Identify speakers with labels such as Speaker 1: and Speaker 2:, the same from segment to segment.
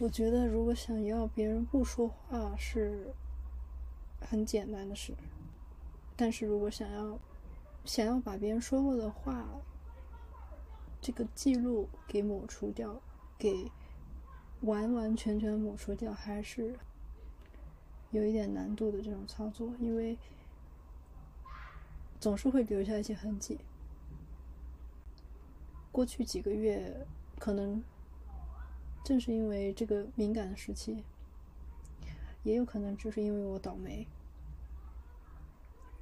Speaker 1: 我觉得如果想要别人不说话是很简单的事，但是如果想要想要把别人说过的话这个记录给抹除掉，给完完全全抹除掉，还是有一点难度的这种操作，因为总是会留下一些痕迹。过去几个月，可能。正是因为这个敏感的时期，也有可能就是因为我倒霉，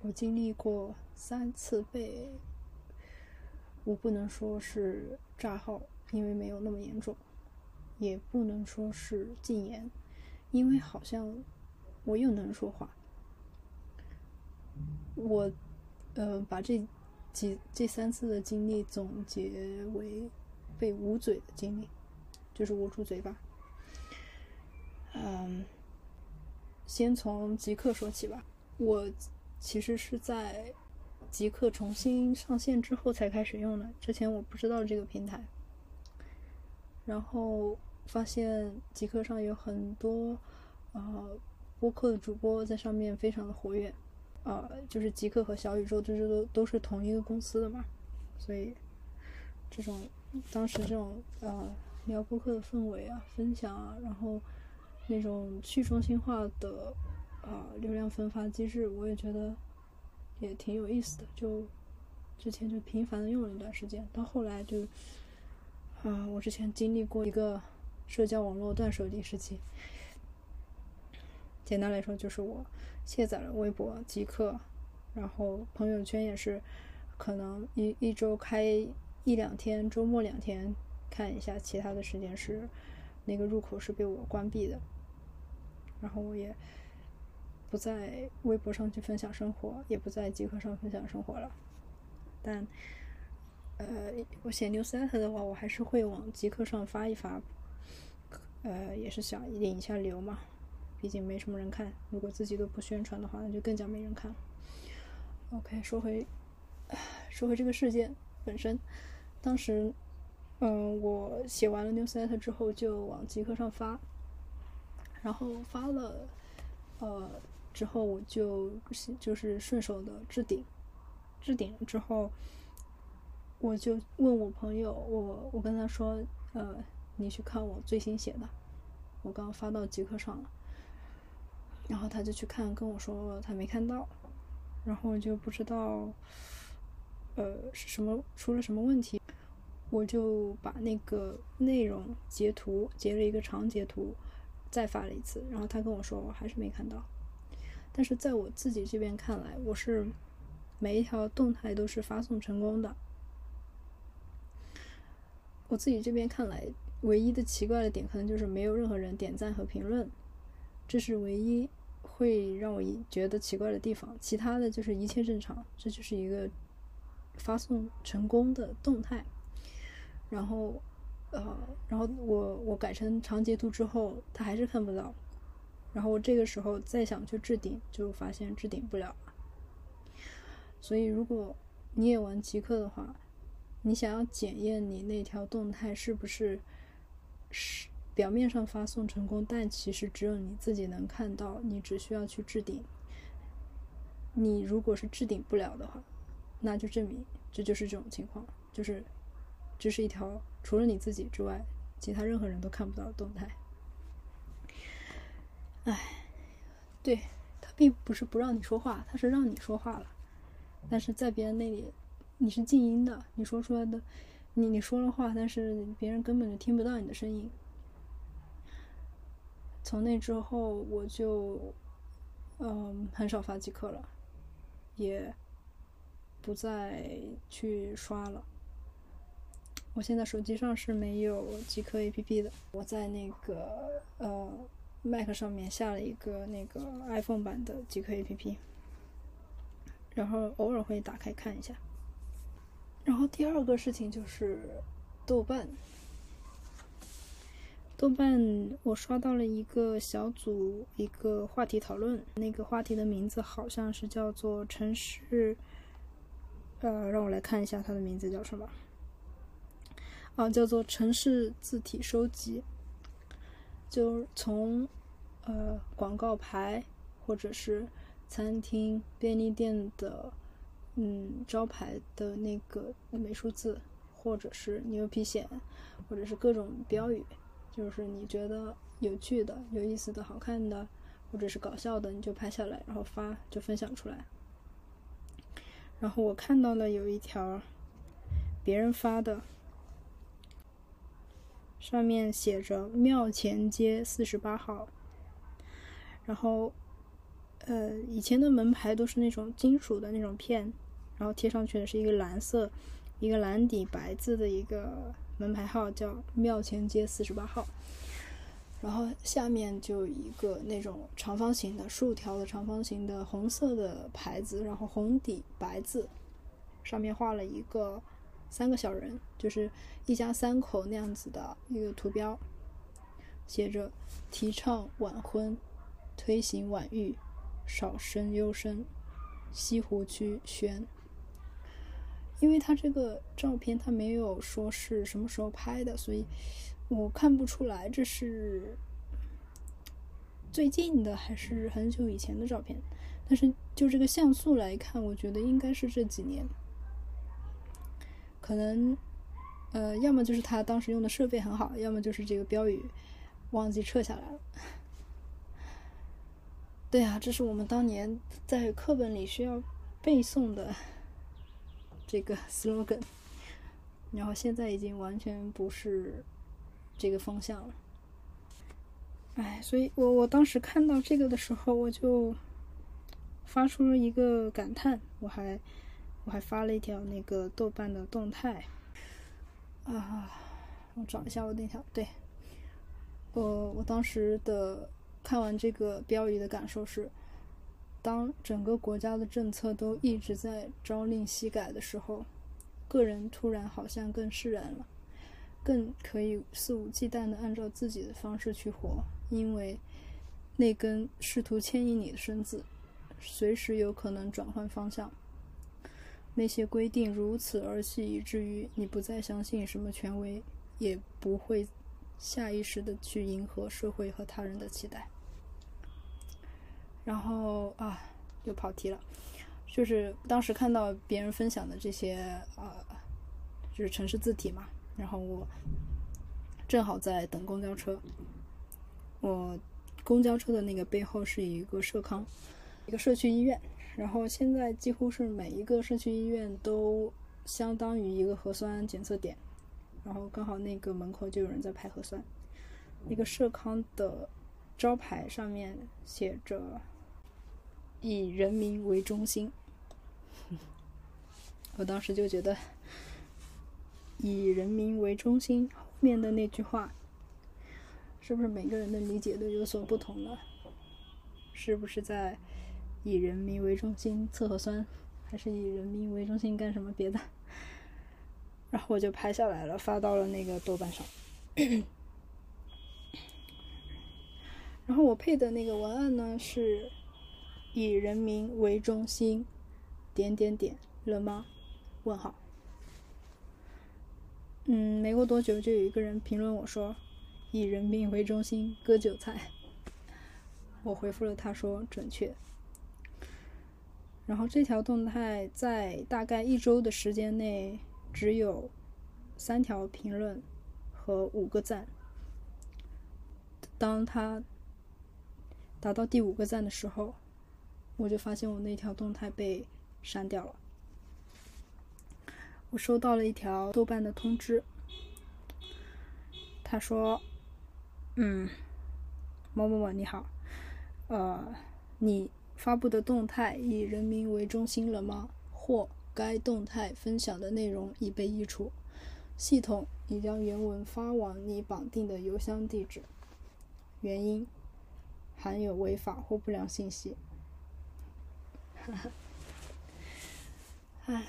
Speaker 1: 我经历过三次被，我不能说是炸号，因为没有那么严重，也不能说是禁言，因为好像我又能说话。我，呃，把这几这三次的经历总结为被捂嘴的经历。就是捂住嘴巴。嗯，先从极客说起吧。我其实是在极客重新上线之后才开始用的，之前我不知道这个平台。然后发现极客上有很多呃播客的主播在上面非常的活跃，呃，就是极客和小宇宙这这都都是同一个公司的嘛，所以这种当时这种呃。聊播客的氛围啊，分享啊，然后那种去中心化的啊流量分发机制，我也觉得也挺有意思的。就之前就频繁的用了一段时间，到后来就啊，我之前经历过一个社交网络断手的时期。简单来说，就是我卸载了微博、极客，然后朋友圈也是可能一一周开一两天，周末两天。看一下其他的时间是那个入口是被我关闭的，然后我也不在微博上去分享生活，也不在极客上分享生活了。但呃，我写 newsletter 的话，我还是会往极客上发一发，呃，也是想引一下流嘛。毕竟没什么人看，如果自己都不宣传的话，那就更加没人看。OK，说回 说回这个事件本身，当时。嗯，我写完了 newsletter 之后就往极客上发，然后发了，呃，之后我就就是顺手的置顶，置顶之后，我就问我朋友，我我跟他说，呃，你去看我最新写的，我刚发到极客上了，然后他就去看，跟我说他没看到，然后我就不知道，呃，是什么出了什么问题。我就把那个内容截图截了一个长截图，再发了一次，然后他跟我说我还是没看到。但是在我自己这边看来，我是每一条动态都是发送成功的。我自己这边看来，唯一的奇怪的点可能就是没有任何人点赞和评论，这是唯一会让我觉得奇怪的地方。其他的就是一切正常，这就是一个发送成功的动态。然后，呃，然后我我改成长截图之后，他还是看不到。然后我这个时候再想去置顶，就发现置顶不了。所以，如果你也玩极客的话，你想要检验你那条动态是不是是表面上发送成功，但其实只有你自己能看到，你只需要去置顶。你如果是置顶不了的话，那就证明这就是这种情况，就是。这是一条除了你自己之外，其他任何人都看不到的动态。哎，对他并不是不让你说话，他是让你说话了，但是在别人那里你是静音的，你说出来的，你你说了话，但是别人根本就听不到你的声音。从那之后，我就嗯很少发即刻了，也不再去刷了。我现在手机上是没有极客 APP 的，我在那个呃 Mac 上面下了一个那个 iPhone 版的极客 APP，然后偶尔会打开看一下。然后第二个事情就是豆瓣，豆瓣我刷到了一个小组一个话题讨论，那个话题的名字好像是叫做城市，呃，让我来看一下它的名字叫什么。啊，叫做城市字体收集。就从呃广告牌或者是餐厅、便利店的嗯招牌的那个美术字，或者是牛皮癣，或者是各种标语，就是你觉得有趣的、有意思的、好看的，或者是搞笑的，你就拍下来，然后发就分享出来。然后我看到了有一条别人发的。上面写着庙前街四十八号，然后，呃，以前的门牌都是那种金属的那种片，然后贴上去的是一个蓝色，一个蓝底白字的一个门牌号，叫庙前街四十八号。然后下面就一个那种长方形的竖条的长方形的红色的牌子，然后红底白字，上面画了一个。三个小人，就是一家三口那样子的一个图标，写着提倡晚婚，推行晚育，少生优生，西湖区宣。因为他这个照片他没有说是什么时候拍的，所以我看不出来这是最近的还是很久以前的照片。但是就这个像素来看，我觉得应该是这几年。可能，呃，要么就是他当时用的设备很好，要么就是这个标语忘记撤下来了。对啊，这是我们当年在课本里需要背诵的这个 slogan，然后现在已经完全不是这个方向了。哎，所以我我当时看到这个的时候，我就发出了一个感叹，我还。我还发了一条那个豆瓣的动态，啊，我找一下我那条，对，我我当时的看完这个标语的感受是，当整个国家的政策都一直在朝令夕改的时候，个人突然好像更释然了，更可以肆无忌惮的按照自己的方式去活，因为那根试图牵引你的绳子，随时有可能转换方向。那些规定如此儿戏，以至于你不再相信什么权威，也不会下意识的去迎合社会和他人的期待。然后啊，又跑题了，就是当时看到别人分享的这些啊，就是城市字体嘛。然后我正好在等公交车，我公交车的那个背后是一个社康，一个社区医院。然后现在几乎是每一个社区医院都相当于一个核酸检测点，然后刚好那个门口就有人在排核酸。那个社康的招牌上面写着“以人民为中心”，我当时就觉得“以人民为中心”后面的那句话，是不是每个人的理解都有所不同呢？是不是在？以人民为中心测核酸，还是以人民为中心干什么别的？然后我就拍下来了，发到了那个豆瓣上。然后我配的那个文案呢是“以人民为中心”，点点点了吗？问号。嗯，没过多久就有一个人评论我说：“以人民为中心割韭菜。”我回复了他说：“准确。”然后这条动态在大概一周的时间内只有三条评论和五个赞。当他达到第五个赞的时候，我就发现我那条动态被删掉了。我收到了一条豆瓣的通知，他说：“嗯，某某某你好，呃，你。”发布的动态以人民为中心了吗？或该动态分享的内容已被移除，系统已将原文发往你绑定的邮箱地址。原因含有违法或不良信息。哈哈，唉，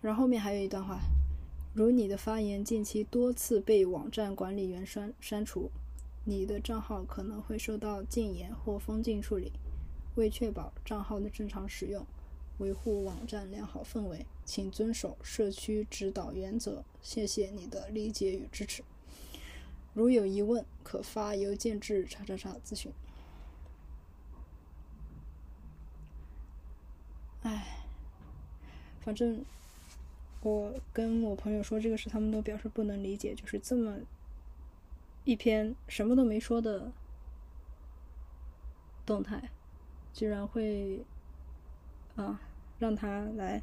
Speaker 1: 然后后面还有一段话：如你的发言近期多次被网站管理员删删除，你的账号可能会受到禁言或封禁处理。为确保账号的正常使用，维护网站良好氛围，请遵守社区指导原则。谢谢你的理解与支持。如有疑问，可发邮件至叉叉叉咨询。唉，反正我跟我朋友说这个事，他们都表示不能理解，就是这么一篇什么都没说的动态，居然会啊让他来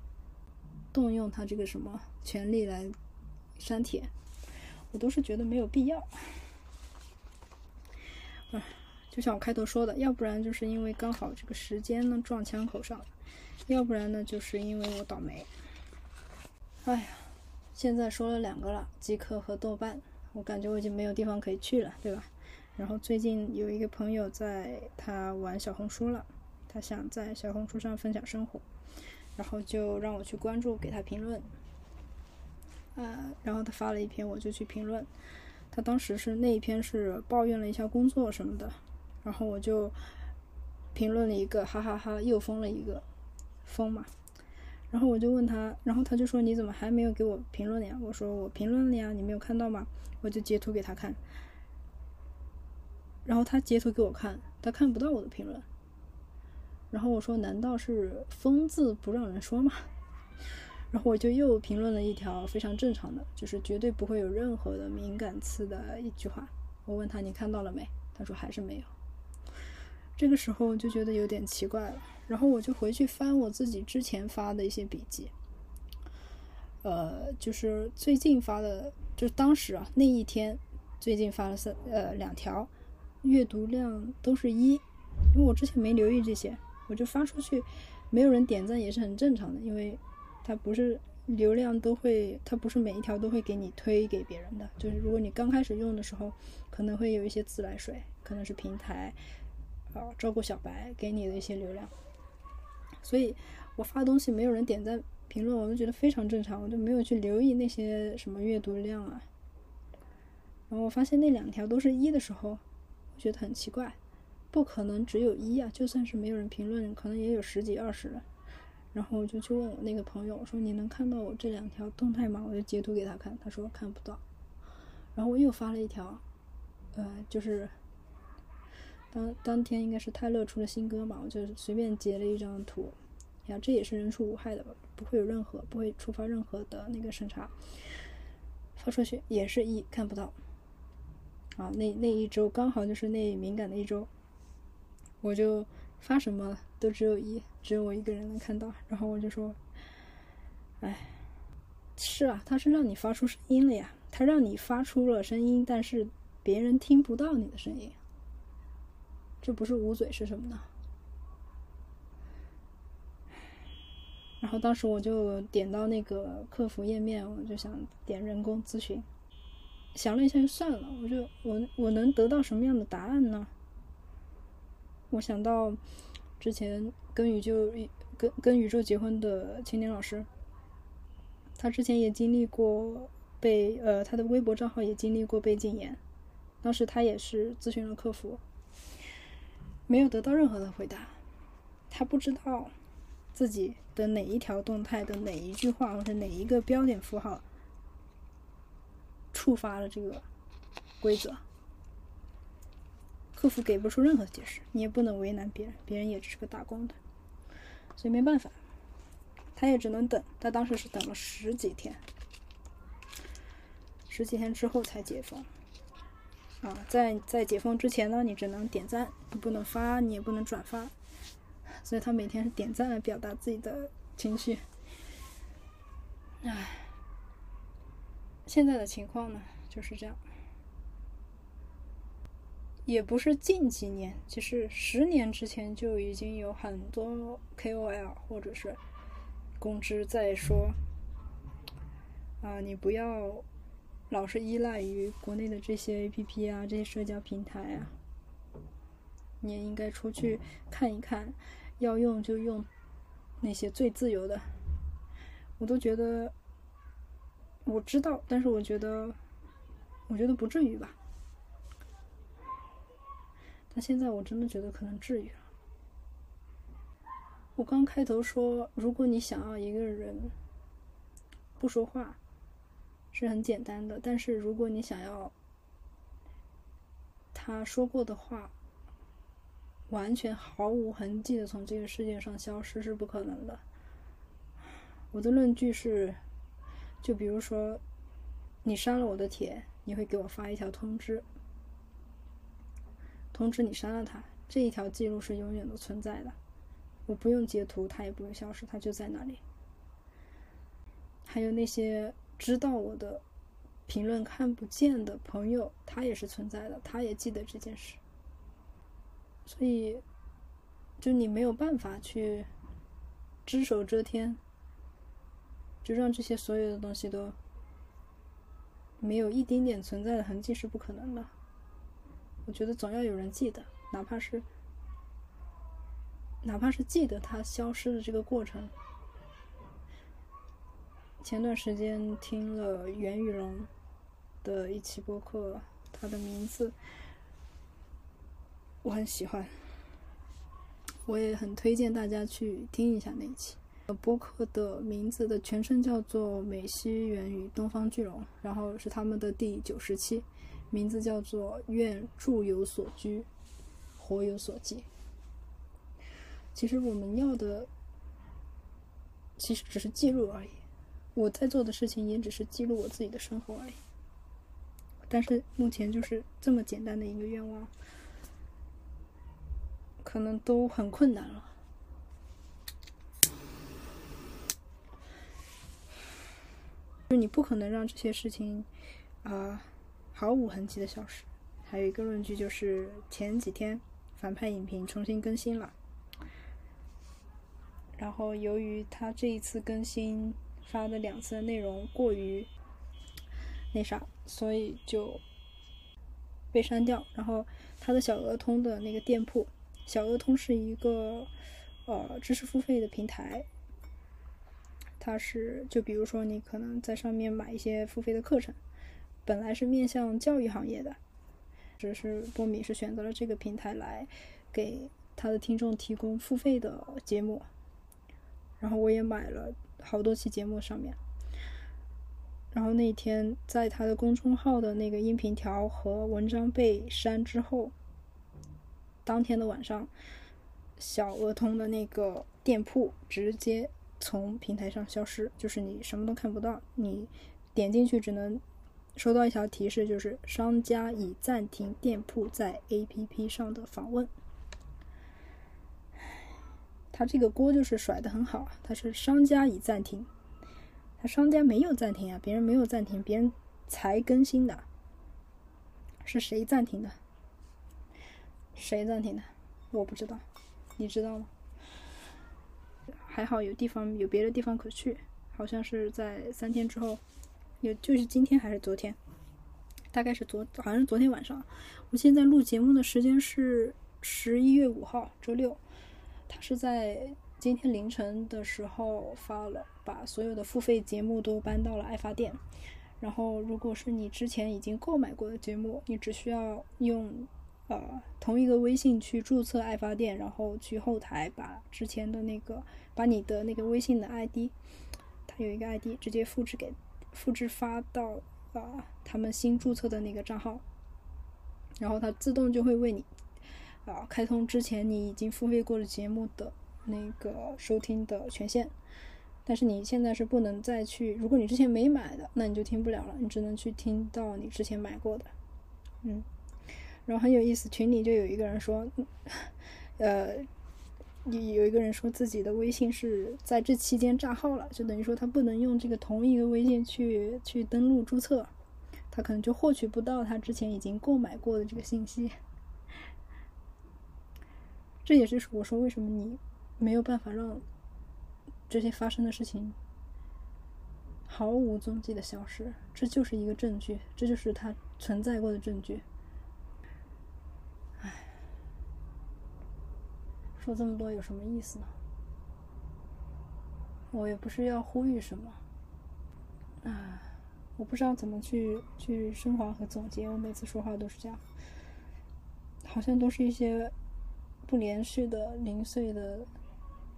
Speaker 1: 动用他这个什么权利来删帖，我都是觉得没有必要。啊，就像我开头说的，要不然就是因为刚好这个时间呢撞枪口上。要不然呢，就是因为我倒霉。哎呀，现在说了两个了，极客和豆瓣，我感觉我已经没有地方可以去了，对吧？然后最近有一个朋友在他玩小红书了，他想在小红书上分享生活，然后就让我去关注，给他评论。呃，然后他发了一篇，我就去评论。他当时是那一篇是抱怨了一下工作什么的，然后我就评论了一个，哈哈哈，又封了一个。疯嘛，然后我就问他，然后他就说你怎么还没有给我评论呀？我说我评论了呀，你没有看到吗？我就截图给他看，然后他截图给我看，他看不到我的评论。然后我说难道是疯字不让人说吗？然后我就又评论了一条非常正常的，就是绝对不会有任何的敏感词的一句话。我问他你看到了没？他说还是没有。这个时候就觉得有点奇怪了。然后我就回去翻我自己之前发的一些笔记，呃，就是最近发的，就当时啊那一天，最近发了三呃两条，阅读量都是一，因为我之前没留意这些，我就发出去，没有人点赞也是很正常的，因为它不是流量都会，它不是每一条都会给你推给别人的，就是如果你刚开始用的时候，可能会有一些自来水，可能是平台啊照顾小白给你的一些流量。所以，我发东西没有人点赞评论，我都觉得非常正常，我就没有去留意那些什么阅读量啊。然后我发现那两条都是一的时候，我觉得很奇怪，不可能只有一啊！就算是没有人评论，可能也有十几二十人。然后我就去问我那个朋友，我说你能看到我这两条动态吗？我就截图给他看，他说看不到。然后我又发了一条，呃，就是。当当天应该是泰勒出了新歌嘛，我就随便截了一张图，呀，这也是人畜无害的吧，不会有任何不会触发任何的那个审查，发出去也是一看不到，啊，那那一周刚好就是那敏感的一周，我就发什么都只有一，只有我一个人能看到，然后我就说，哎，是啊，他是让你发出声音了呀，他让你发出了声音，但是别人听不到你的声音。这不是捂嘴是什么呢？然后当时我就点到那个客服页面，我就想点人工咨询，想了一下就算了。我就我我能得到什么样的答案呢？我想到之前跟宇宙跟跟宇宙结婚的青年老师，他之前也经历过被呃他的微博账号也经历过被禁言，当时他也是咨询了客服。没有得到任何的回答，他不知道自己的哪一条动态的哪一句话或者哪一个标点符号触发了这个规则。客服给不出任何解释，你也不能为难别人，别人也只是个打工的，所以没办法，他也只能等。他当时是等了十几天，十几天之后才解封。啊，在在解封之前呢，你只能点赞，你不能发，你也不能转发，所以他每天是点赞来表达自己的情绪。唉，现在的情况呢就是这样，也不是近几年，其实十年之前就已经有很多 KOL 或者是公知在说，啊，你不要。老是依赖于国内的这些 A P P 啊，这些社交平台啊，你也应该出去看一看，要用就用那些最自由的。我都觉得我知道，但是我觉得，我觉得不至于吧。但现在我真的觉得可能至于了。我刚开头说，如果你想要一个人不说话。是很简单的，但是如果你想要他说过的话完全毫无痕迹的从这个世界上消失是不可能的。我的论据是，就比如说，你删了我的帖，你会给我发一条通知，通知你删了它，这一条记录是永远都存在的，我不用截图，它也不会消失，它就在那里。还有那些知道我的评论看不见的朋友，他也是存在的，他也记得这件事。所以，就你没有办法去只手遮天，就让这些所有的东西都没有一丁点存在的痕迹是不可能的。我觉得总要有人记得，哪怕是哪怕是记得它消失的这个过程。前段时间听了袁宇龙的一期播客，他的名字我很喜欢，我也很推荐大家去听一下那一期。播客的名字的全称叫做《美西元与东方巨龙》，然后是他们的第九十期，名字叫做“愿住有所居，活有所寄”。其实我们要的，其实只是记录而已。我在做的事情也只是记录我自己的生活而已，但是目前就是这么简单的一个愿望，可能都很困难了。就你不可能让这些事情啊毫无痕迹的消失。还有一个论据就是前几天反派影评重新更新了，然后由于他这一次更新。发的两次的内容过于那啥，所以就被删掉。然后他的小鹅通的那个店铺，小鹅通是一个呃知识付费的平台，它是就比如说你可能在上面买一些付费的课程，本来是面向教育行业的，只是波米是选择了这个平台来给他的听众提供付费的节目，然后我也买了。好多期节目上面，然后那天在他的公众号的那个音频条和文章被删之后，当天的晚上，小鹅通的那个店铺直接从平台上消失，就是你什么都看不到，你点进去只能收到一条提示，就是商家已暂停店铺在 APP 上的访问。他这个锅就是甩的很好，他是商家已暂停，他商家没有暂停啊，别人没有暂停，别人才更新的，是谁暂停的？谁暂停的？我不知道，你知道吗？还好有地方有别的地方可去，好像是在三天之后，也就是今天还是昨天，大概是昨好像是昨天晚上，我现在录节目的时间是十一月五号周六。他是在今天凌晨的时候发了，把所有的付费节目都搬到了爱发电。然后，如果是你之前已经购买过的节目，你只需要用呃同一个微信去注册爱发电，然后去后台把之前的那个把你的那个微信的 ID，它有一个 ID，直接复制给复制发到啊他们新注册的那个账号，然后它自动就会为你。啊，开通之前你已经付费过的节目的那个收听的权限，但是你现在是不能再去。如果你之前没买的，那你就听不了了，你只能去听到你之前买过的。嗯，然后很有意思，群里就有一个人说，呃，有有一个人说自己的微信是在这期间炸号了，就等于说他不能用这个同一个微信去去登录注册，他可能就获取不到他之前已经购买过的这个信息。这也是我说为什么你没有办法让这些发生的事情毫无踪迹的消失，这就是一个证据，这就是它存在过的证据。说这么多有什么意思呢？我也不是要呼吁什么，啊，我不知道怎么去去升华和总结。我每次说话都是这样，好像都是一些。不连续的零碎的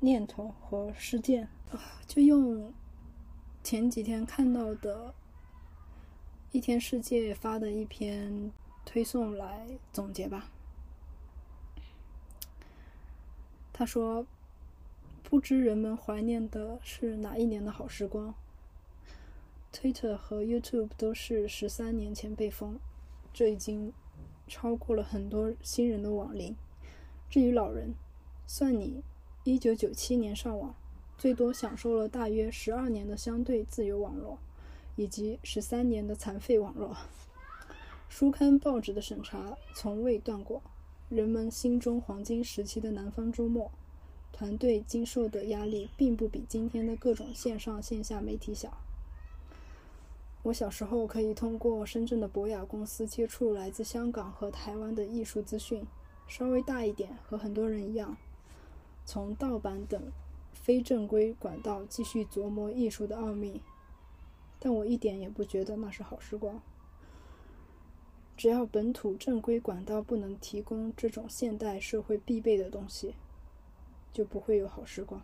Speaker 1: 念头和事件，就用前几天看到的一天世界发的一篇推送来总结吧。他说：“不知人们怀念的是哪一年的好时光。Twitter 和 YouTube 都是十三年前被封，这已经超过了很多新人的网龄。至于老人，算你一九九七年上网，最多享受了大约十二年的相对自由网络，以及十三年的残废网络。书刊报纸的审查从未断过。”人们心中黄金时期的南方周末，团队经受的压力并不比今天的各种线上线下媒体小。我小时候可以通过深圳的博雅公司接触来自香港和台湾的艺术资讯，稍微大一点，和很多人一样，从盗版等非正规管道继续琢磨艺术的奥秘。但我一点也不觉得那是好时光。只要本土正规管道不能提供这种现代社会必备的东西，就不会有好时光。